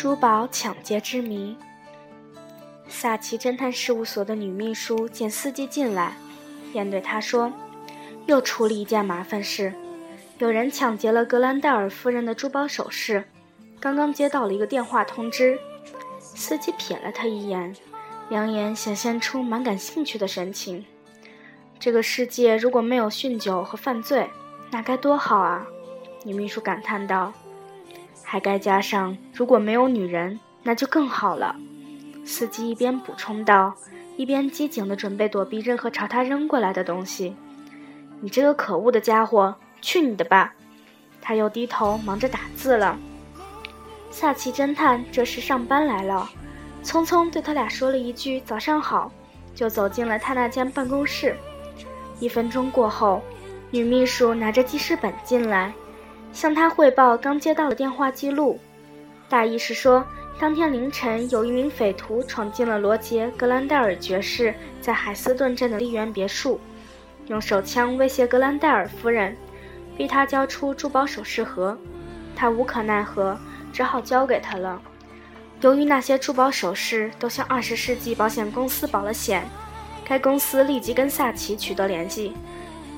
珠宝抢劫之谜。萨奇侦探事务所的女秘书见司机进来，便对他说：“又出了一件麻烦事，有人抢劫了格兰戴尔夫人的珠宝首饰。刚刚接到了一个电话通知。”司机瞥了他一眼，两眼显现出蛮感兴趣的神情。这个世界如果没有酗酒和犯罪，那该多好啊！女秘书感叹道。还该加上，如果没有女人，那就更好了。司机一边补充道，一边机警地准备躲避任何朝他扔过来的东西。你这个可恶的家伙，去你的吧！他又低头忙着打字了。萨奇侦探这时上班来了，匆匆对他俩说了一句“早上好”，就走进了他那间办公室。一分钟过后，女秘书拿着记事本进来。向他汇报刚接到的电话记录，大意是说，当天凌晨有一名匪徒闯进了罗杰·格兰戴尔爵士在海斯顿镇的丽园别墅，用手枪威胁格兰戴尔夫人，逼他交出珠宝首饰盒。他无可奈何，只好交给他了。由于那些珠宝首饰都向二十世纪保险公司保了险，该公司立即跟萨奇取得联系，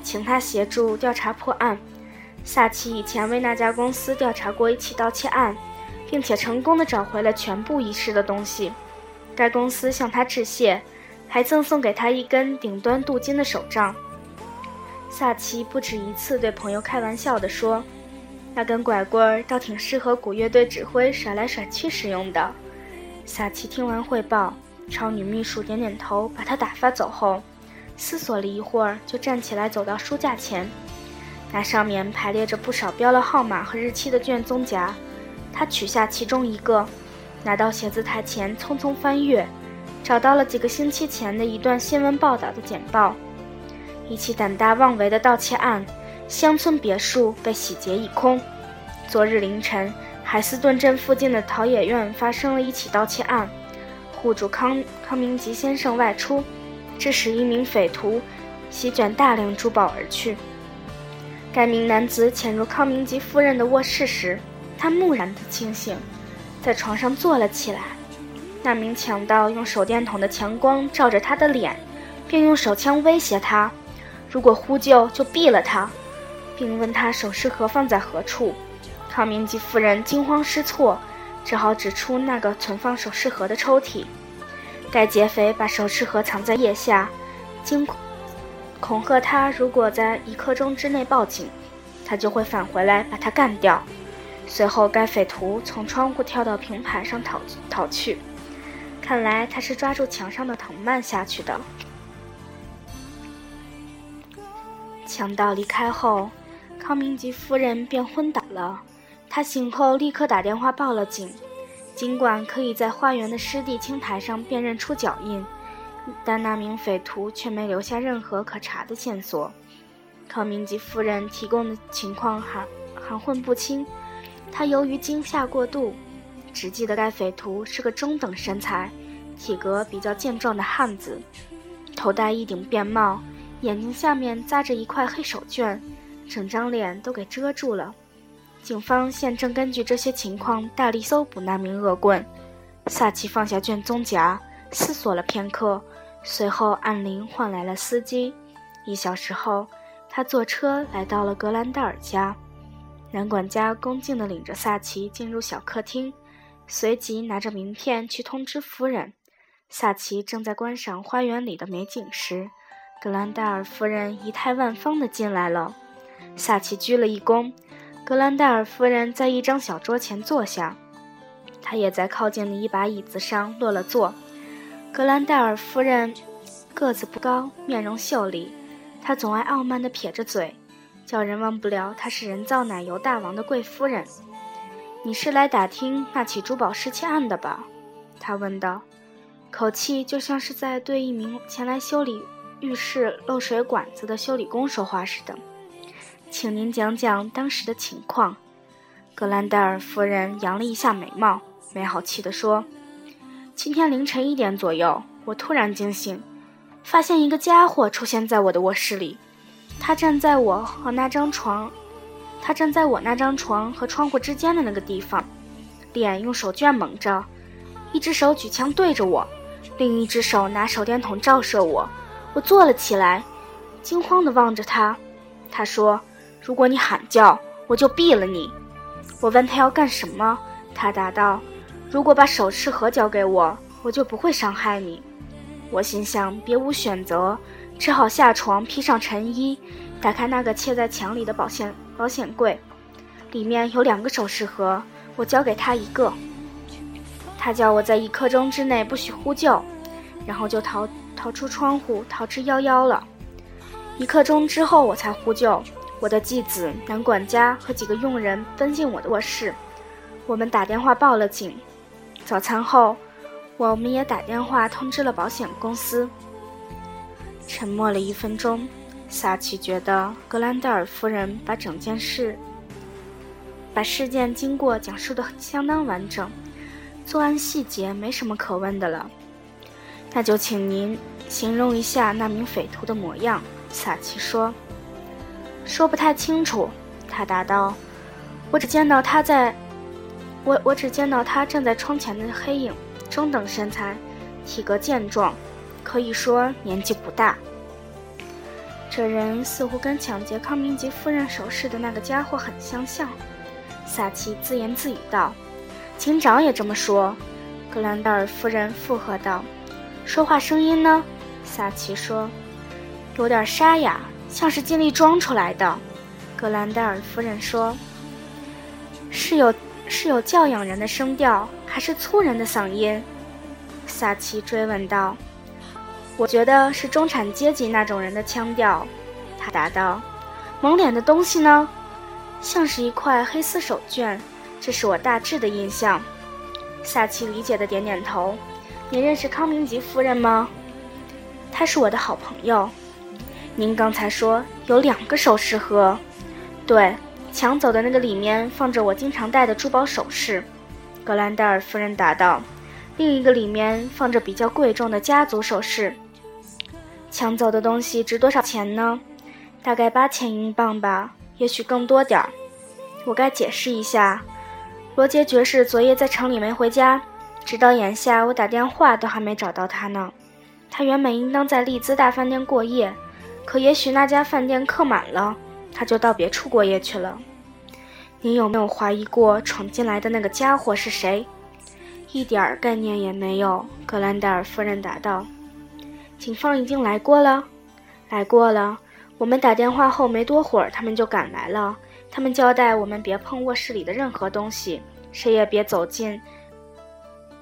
请他协助调查破案。萨奇以前为那家公司调查过一起盗窃案，并且成功的找回了全部遗失的东西。该公司向他致谢，还赠送给他一根顶端镀金的手杖。萨奇不止一次对朋友开玩笑地说：“那根拐棍儿倒挺适合鼓乐队指挥甩来甩去使用的。”萨奇听完汇报，朝女秘书点点头，把她打发走后，思索了一会儿，就站起来走到书架前。那上面排列着不少标了号码和日期的卷宗夹，他取下其中一个，拿到写字台前匆匆翻阅，找到了几个星期前的一段新闻报道的简报。一起胆大妄为的盗窃案，乡村别墅被洗劫一空。昨日凌晨，海斯顿镇附近的陶冶院发生了一起盗窃案，户主康康明吉先生外出，致使一名匪徒席卷大量珠宝而去。该名男子潜入康明吉夫人的卧室时，他木然地清醒，在床上坐了起来。那名强盗用手电筒的强光照着他的脸，并用手枪威胁他：如果呼救，就毙了他，并问他首饰盒放在何处。康明吉夫人惊慌失措，只好指出那个存放首饰盒的抽屉。该劫匪把首饰盒藏在腋下，惊恐。恐吓他，如果在一刻钟之内报警，他就会返回来把他干掉。随后，该匪徒从窗户跳到平台上逃逃去。看来他是抓住墙上的藤蔓下去的。强盗离开后，康明吉夫人便昏倒了。他醒后立刻打电话报了警。尽管可以在花园的湿地青苔上辨认出脚印。但那名匪徒却没留下任何可查的线索。康明吉夫人提供的情况含含混不清。她由于惊吓过度，只记得该匪徒是个中等身材、体格比较健壮的汉子，头戴一顶便帽，眼睛下面扎着一块黑手绢，整张脸都给遮住了。警方现正根据这些情况大力搜捕那名恶棍。萨奇放下卷宗夹。思索了片刻，随后按铃唤来了司机。一小时后，他坐车来到了格兰戴尔家。男管家恭敬地领着萨奇进入小客厅，随即拿着名片去通知夫人。萨奇正在观赏花园里的美景时，格兰戴尔夫人仪态万方地进来了。萨奇鞠了一躬，格兰戴尔夫人在一张小桌前坐下，他也在靠近的一把椅子上落了座。格兰戴尔夫人个子不高，面容秀丽，她总爱傲慢地撇着嘴，叫人忘不了她是人造奶油大王的贵夫人。你是来打听那起珠宝失窃案的吧？她问道，口气就像是在对一名前来修理浴室漏水管子的修理工说话似的。请您讲讲当时的情况。格兰戴尔夫人扬了一下眉毛，没好气地说。今天凌晨一点左右，我突然惊醒，发现一个家伙出现在我的卧室里。他站在我和那张床，他站在我那张床和窗户之间的那个地方，脸用手绢蒙着，一只手举枪对着我，另一只手拿手电筒照射我。我坐了起来，惊慌地望着他。他说：“如果你喊叫，我就毙了你。”我问他要干什么，他答道：“如果把首饰盒交给我，我就不会伤害你。”我心想，别无选择，只好下床，披上晨衣，打开那个嵌在墙里的保险保险柜，里面有两个首饰盒，我交给他一个。他叫我在一刻钟之内不许呼救，然后就逃。逃出窗户，逃之夭夭了。一刻钟之后，我才呼救。我的继子、男管家和几个佣人奔进我的卧室，我们打电话报了警。早餐后，我们也打电话通知了保险公司。沉默了一分钟，萨奇觉得格兰德尔夫人把整件事、把事件经过讲述的相当完整，作案细节没什么可问的了。那就请您形容一下那名匪徒的模样。”萨奇说。“说不太清楚。”他答道，“我只见到他在，我我只见到他站在窗前的黑影，中等身材，体格健壮，可以说年纪不大。这人似乎跟抢劫康明吉夫人首饰的那个家伙很相像。”萨奇自言自语道。“警长也这么说。”格兰德尔夫人附和道。说话声音呢？萨奇说，有点沙哑，像是尽力装出来的。格兰戴尔夫人说：“是有是有教养人的声调，还是粗人的嗓音？”萨奇追问道。“我觉得是中产阶级那种人的腔调。”他答道。“蒙脸的东西呢？像是一块黑丝手绢，这是我大致的印象。”萨奇理解的点点头。你认识康明吉夫人吗？她是我的好朋友。您刚才说有两个首饰盒，对，抢走的那个里面放着我经常戴的珠宝首饰。格兰戴尔夫人答道。另一个里面放着比较贵重的家族首饰。抢走的东西值多少钱呢？大概八千英镑吧，也许更多点儿。我该解释一下，罗杰爵士昨夜在城里没回家。直到眼下，我打电话都还没找到他呢。他原本应当在丽兹大饭店过夜，可也许那家饭店客满了，他就到别处过夜去了。你有没有怀疑过闯进来的那个家伙是谁？一点儿概念也没有。格兰戴尔夫人答道。警方已经来过了，来过了。我们打电话后没多会儿，他们就赶来了。他们交代我们别碰卧室里的任何东西，谁也别走进。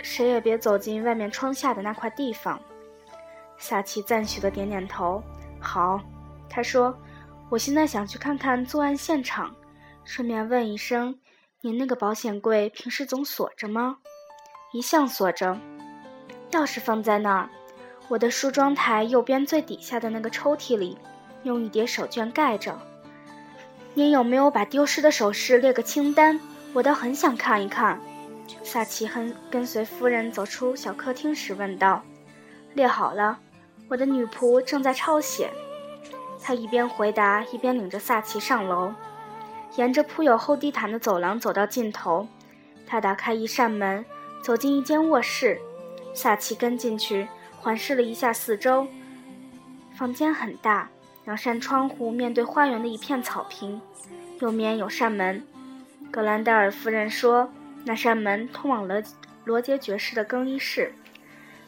谁也别走进外面窗下的那块地方。萨奇赞许的点点头。好，他说：“我现在想去看看作案现场，顺便问一声，您那个保险柜平时总锁着吗？”“一向锁着，钥匙放在那儿，我的梳妆台右边最底下的那个抽屉里，用一叠手绢盖着。”“您有没有把丢失的首饰列个清单？我倒很想看一看。”萨奇亨跟随夫人走出小客厅时问道：“列好了，我的女仆正在抄写。”他一边回答，一边领着萨奇上楼，沿着铺有厚地毯的走廊走到尽头。他打开一扇门，走进一间卧室。萨奇跟进去，环视了一下四周。房间很大，两扇窗户面对花园的一片草坪，右面有扇门。格兰戴尔夫人说。那扇门通往了罗杰爵士的更衣室。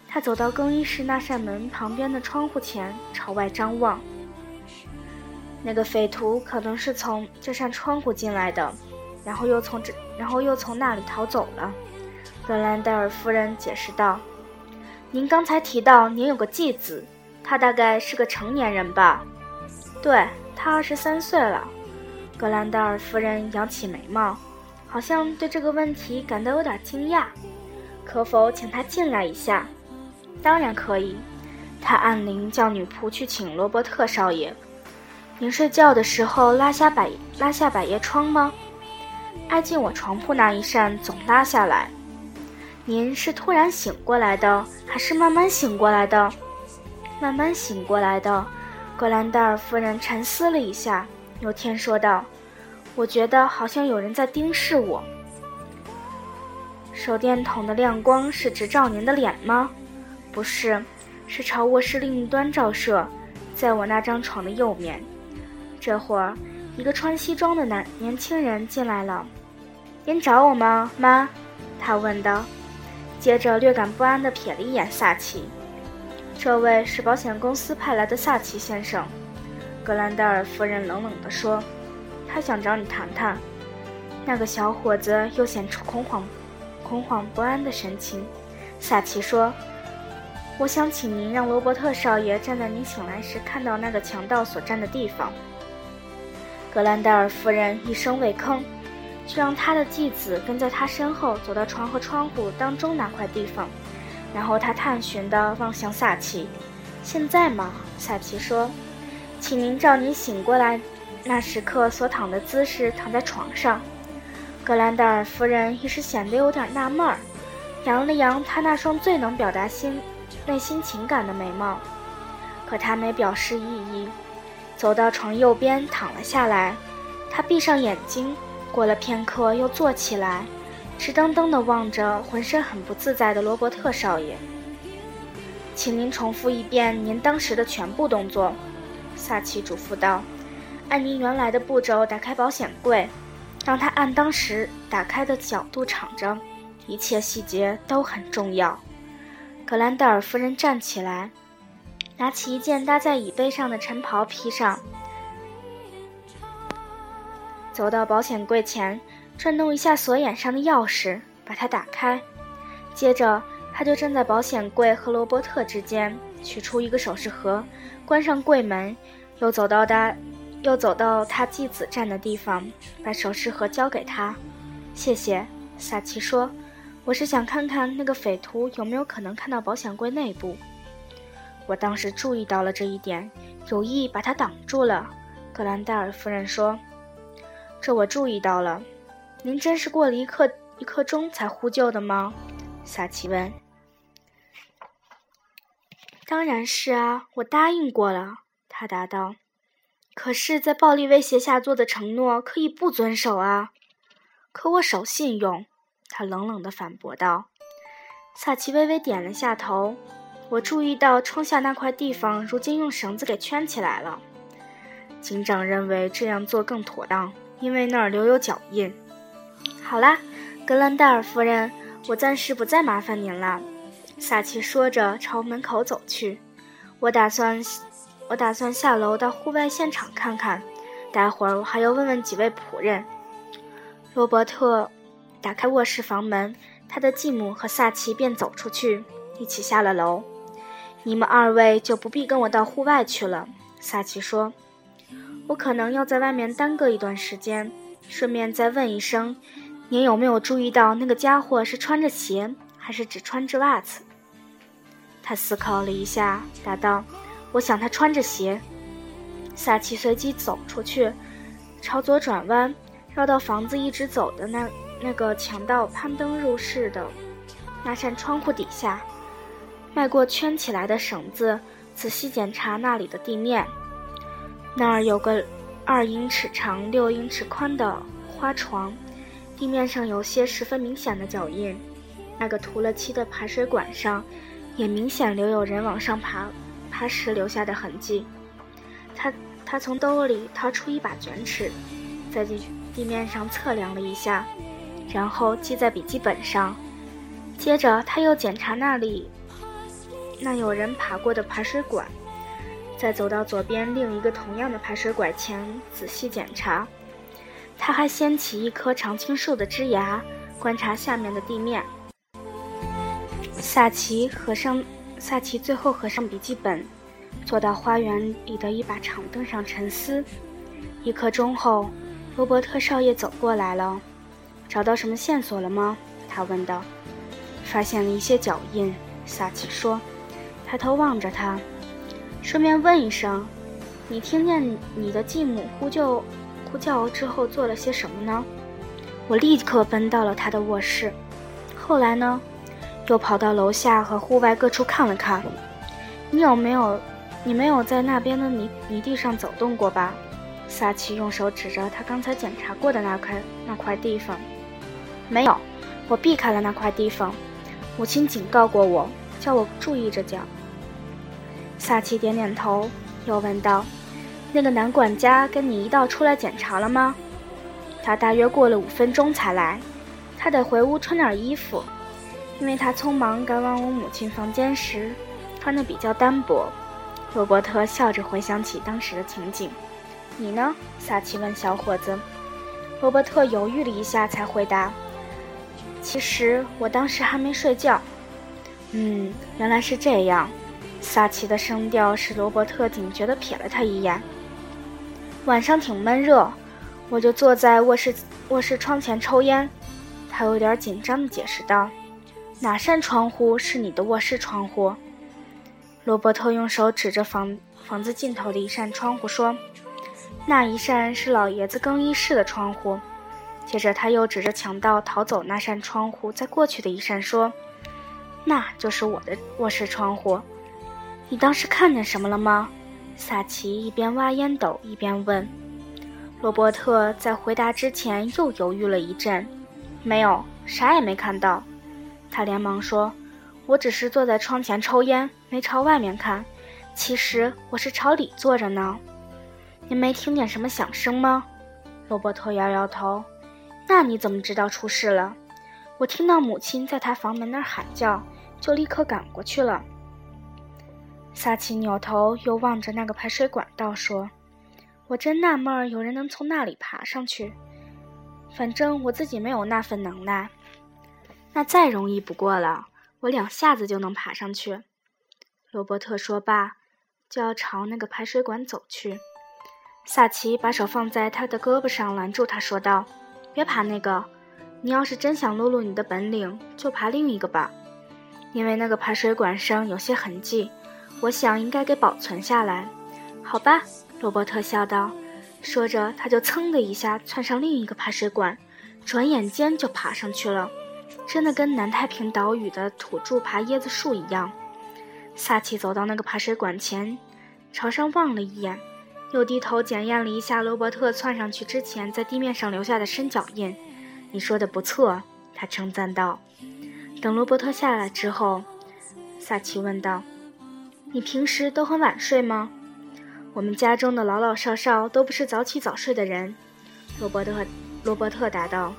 他走到更衣室那扇门旁边的窗户前，朝外张望。那个匪徒可能是从这扇窗户进来的，然后又从这，然后又从那里逃走了。格兰戴尔夫人解释道：“您刚才提到您有个继子，他大概是个成年人吧？”“对，他二十三岁了。”格兰戴尔夫人扬起眉毛。好像对这个问题感到有点惊讶，可否请他进来一下？当然可以。他按铃叫女仆去请罗伯特少爷。您睡觉的时候拉下百拉下百叶窗吗？挨近我床铺那一扇总拉下来。您是突然醒过来的，还是慢慢醒过来的？慢慢醒过来的。格兰戴尔夫人沉思了一下，有天说道。我觉得好像有人在盯视我。手电筒的亮光是直照您的脸吗？不是，是朝卧室另一端照射，在我那张床的右面。这会儿，一个穿西装的男年轻人进来了。您找我吗，妈？他问道。接着略感不安地瞥了一眼萨奇。这位是保险公司派来的萨奇先生，格兰戴尔夫人冷冷地说。他想找你谈谈。那个小伙子又显出恐慌。恐慌不安的神情，萨奇说：“我想请您让罗伯特少爷站在您醒来时看到那个强盗所站的地方。”格兰戴尔夫人一声未吭，就让他的继子跟在他身后走到床和窗户当中那块地方，然后他探寻地望向萨奇。“现在吗？”萨奇说，“请您照您醒过来那时刻所躺的姿势躺在床上。”格兰戴尔夫人一时显得有点纳闷儿，扬了扬她那双最能表达心内心情感的眉毛，可她没表示异议，走到床右边躺了下来。他闭上眼睛，过了片刻又坐起来，直瞪瞪地望着浑身很不自在的罗伯特少爷。请您重复一遍您当时的全部动作，萨奇嘱咐道：“按您原来的步骤打开保险柜。”让他按当时打开的角度敞着，一切细节都很重要。格兰戴尔夫人站起来，拿起一件搭在椅背上的晨袍披上，走到保险柜前，转动一下锁眼上的钥匙，把它打开。接着，他就站在保险柜和罗伯特之间，取出一个首饰盒，关上柜门，又走到他。又走到他继子站的地方，把首饰盒交给他。谢谢，萨奇说：“我是想看看那个匪徒有没有可能看到保险柜内部。”我当时注意到了这一点，有意把他挡住了。格兰戴尔夫人说：“这我注意到了。您真是过了一刻一刻钟才呼救的吗？”萨奇问。“当然是啊，我答应过了。”他答道。可是，在暴力威胁下做的承诺可以不遵守啊！可我守信用，他冷冷地反驳道。萨奇微微点了下头。我注意到窗下那块地方如今用绳子给圈起来了。警长认为这样做更妥当，因为那儿留有脚印。好啦，格兰戴尔夫人，我暂时不再麻烦您了。萨奇说着，朝门口走去。我打算。我打算下楼到户外现场看看，待会儿我还要问问几位仆人。罗伯特打开卧室房门，他的继母和萨奇便走出去，一起下了楼。你们二位就不必跟我到户外去了，萨奇说。我可能要在外面耽搁一段时间，顺便再问一声，您有没有注意到那个家伙是穿着鞋，还是只穿着袜子？他思考了一下，答道。我想他穿着鞋。萨奇随即走出去，朝左转弯，绕到房子一直走的那那个强盗攀登入室的那扇窗户底下，迈过圈起来的绳子，仔细检查那里的地面。那儿有个二英尺长、六英尺宽的花床，地面上有些十分明显的脚印。那个涂了漆的排水管上，也明显留有人往上爬。爬时留下的痕迹。他他从兜里掏出一把卷尺，在地地面上测量了一下，然后记在笔记本上。接着他又检查那里那有人爬过的排水管，再走到左边另一个同样的排水管前仔细检查。他还掀起一棵常青树的枝芽，观察下面的地面。萨奇合上。萨奇最后合上笔记本，坐到花园里的一把长凳上沉思。一刻钟后，罗伯特少爷走过来了。找到什么线索了吗？他问道。发现了一些脚印，萨奇说。抬头望着他，顺便问一声：“你听见你的继母呼救、呼叫之后做了些什么呢？”我立刻奔到了他的卧室。后来呢？又跑到楼下和户外各处看了看。你有没有？你没有在那边的泥泥地上走动过吧？萨奇用手指着他刚才检查过的那块那块地方。没有，我避开了那块地方。母亲警告过我，叫我注意着点。萨奇点点头，又问道：“那个男管家跟你一道出来检查了吗？”他大约过了五分钟才来。他得回屋穿点衣服，因为他匆忙赶往我母亲房间时，穿的比较单薄。罗伯特笑着回想起当时的情景。“你呢？”萨奇问小伙子。罗伯特犹豫了一下，才回答：“其实我当时还没睡觉。”“嗯，原来是这样。”萨奇的声调使罗伯特警觉地瞥了他一眼。“晚上挺闷热，我就坐在卧室卧室窗前抽烟。”他有点紧张地解释道：“哪扇窗户是你的卧室窗户？”罗伯特用手指着房房子尽头的一扇窗户说：“那一扇是老爷子更衣室的窗户。”接着他又指着强盗逃走那扇窗户在过去的一扇说：“那就是我的卧室窗户。”你当时看见什么了吗？萨奇一边挖烟斗一边问。罗伯特在回答之前又犹豫了一阵。没有，啥也没看到。他连忙说：“我只是坐在窗前抽烟，没朝外面看。其实我是朝里坐着呢。您没听见什么响声吗？”罗伯特摇摇头。“那你怎么知道出事了？”我听到母亲在他房门那儿喊叫，就立刻赶过去了。萨奇扭头又望着那个排水管道，说：“我真纳闷，有人能从那里爬上去。”反正我自己没有那份能耐，那再容易不过了，我两下子就能爬上去。罗伯特说罢，就要朝那个排水管走去。萨奇把手放在他的胳膊上，拦住他，说道：“别爬那个，你要是真想露露你的本领，就爬另一个吧。因为那个排水管上有些痕迹，我想应该给保存下来。好吧？”罗伯特笑道。说着，他就噌的一下窜上另一个排水管，转眼间就爬上去了，真的跟南太平岛屿的土著爬椰子树一样。萨奇走到那个排水管前，朝上望了一眼，又低头检验了一下罗伯特窜上去之前在地面上留下的深脚印。“你说的不错。”他称赞道。等罗伯特下来之后，萨奇问道：“你平时都很晚睡吗？”我们家中的老老少少都不是早起早睡的人，罗伯特罗伯特答道：“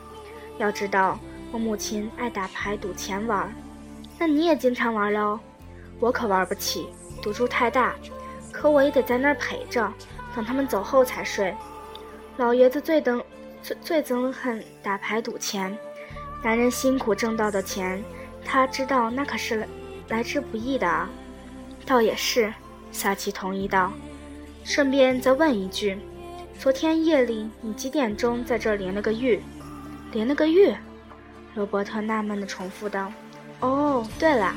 要知道，我母亲爱打牌赌钱玩，那你也经常玩喽？我可玩不起，赌注太大，可我也得在那儿陪着，等他们走后才睡。老爷子最憎最最憎恨打牌赌钱，男人辛苦挣到的钱，他知道那可是来之不易的啊。倒也是，萨奇同意道。”顺便再问一句，昨天夜里你几点钟在这儿淋了个浴？淋了个浴？罗伯特纳闷地重复道：“哦，对了，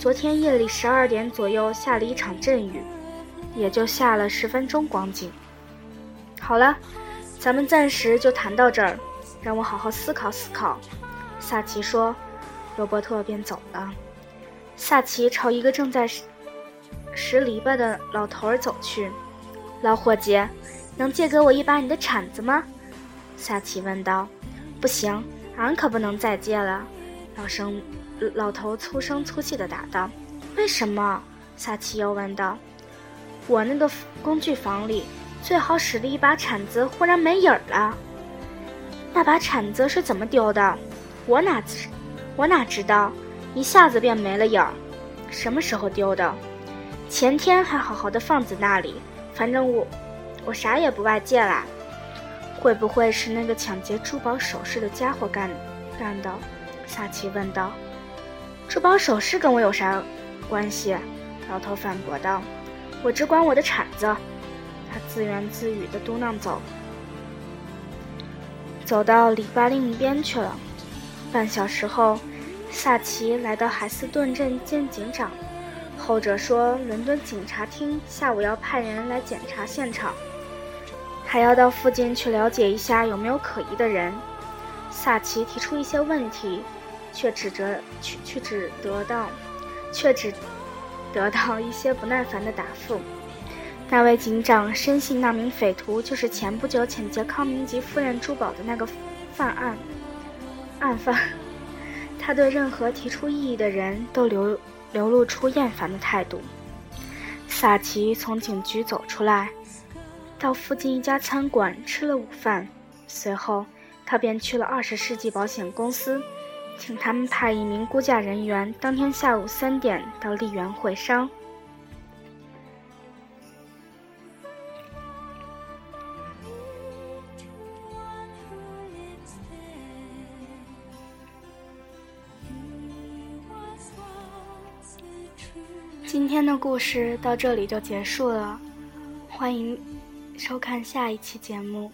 昨天夜里十二点左右下了一场阵雨，也就下了十分钟光景。”好了，咱们暂时就谈到这儿，让我好好思考思考。”萨奇说。罗伯特便走了。萨奇朝一个正在拾篱笆的老头儿走去。老伙计，能借给我一把你的铲子吗？萨奇问道。不行，俺可不能再借了。老生老头粗声粗气地答道。为什么？萨奇又问道。我那个工具房里最好使的一把铲子忽然没影儿了。那把铲子是怎么丢的？我哪知？我哪知道？一下子便没了影儿。什么时候丢的？前天还好好的放在那里。反正我，我啥也不外借啦。会不会是那个抢劫珠宝首饰的家伙干干的？萨奇问道。珠宝首饰跟我有啥关系？老头反驳道。我只管我的铲子。他自言自语地嘟囔走，走到篱笆另一边去了。半小时后，萨奇来到海斯顿镇见警长。后者说，伦敦警察厅下午要派人来检查现场，还要到附近去了解一下有没有可疑的人。萨奇提出一些问题，却只得却却只得到，却只得到一些不耐烦的答复。那位警长深信那名匪徒就是前不久抢劫康明吉夫人珠宝的那个犯案案犯。他对任何提出异议的人都留流露出厌烦的态度。萨奇从警局走出来，到附近一家餐馆吃了午饭，随后他便去了二十世纪保险公司，请他们派一名估价人员当天下午三点到丽园会商。今天的故事到这里就结束了，欢迎收看下一期节目。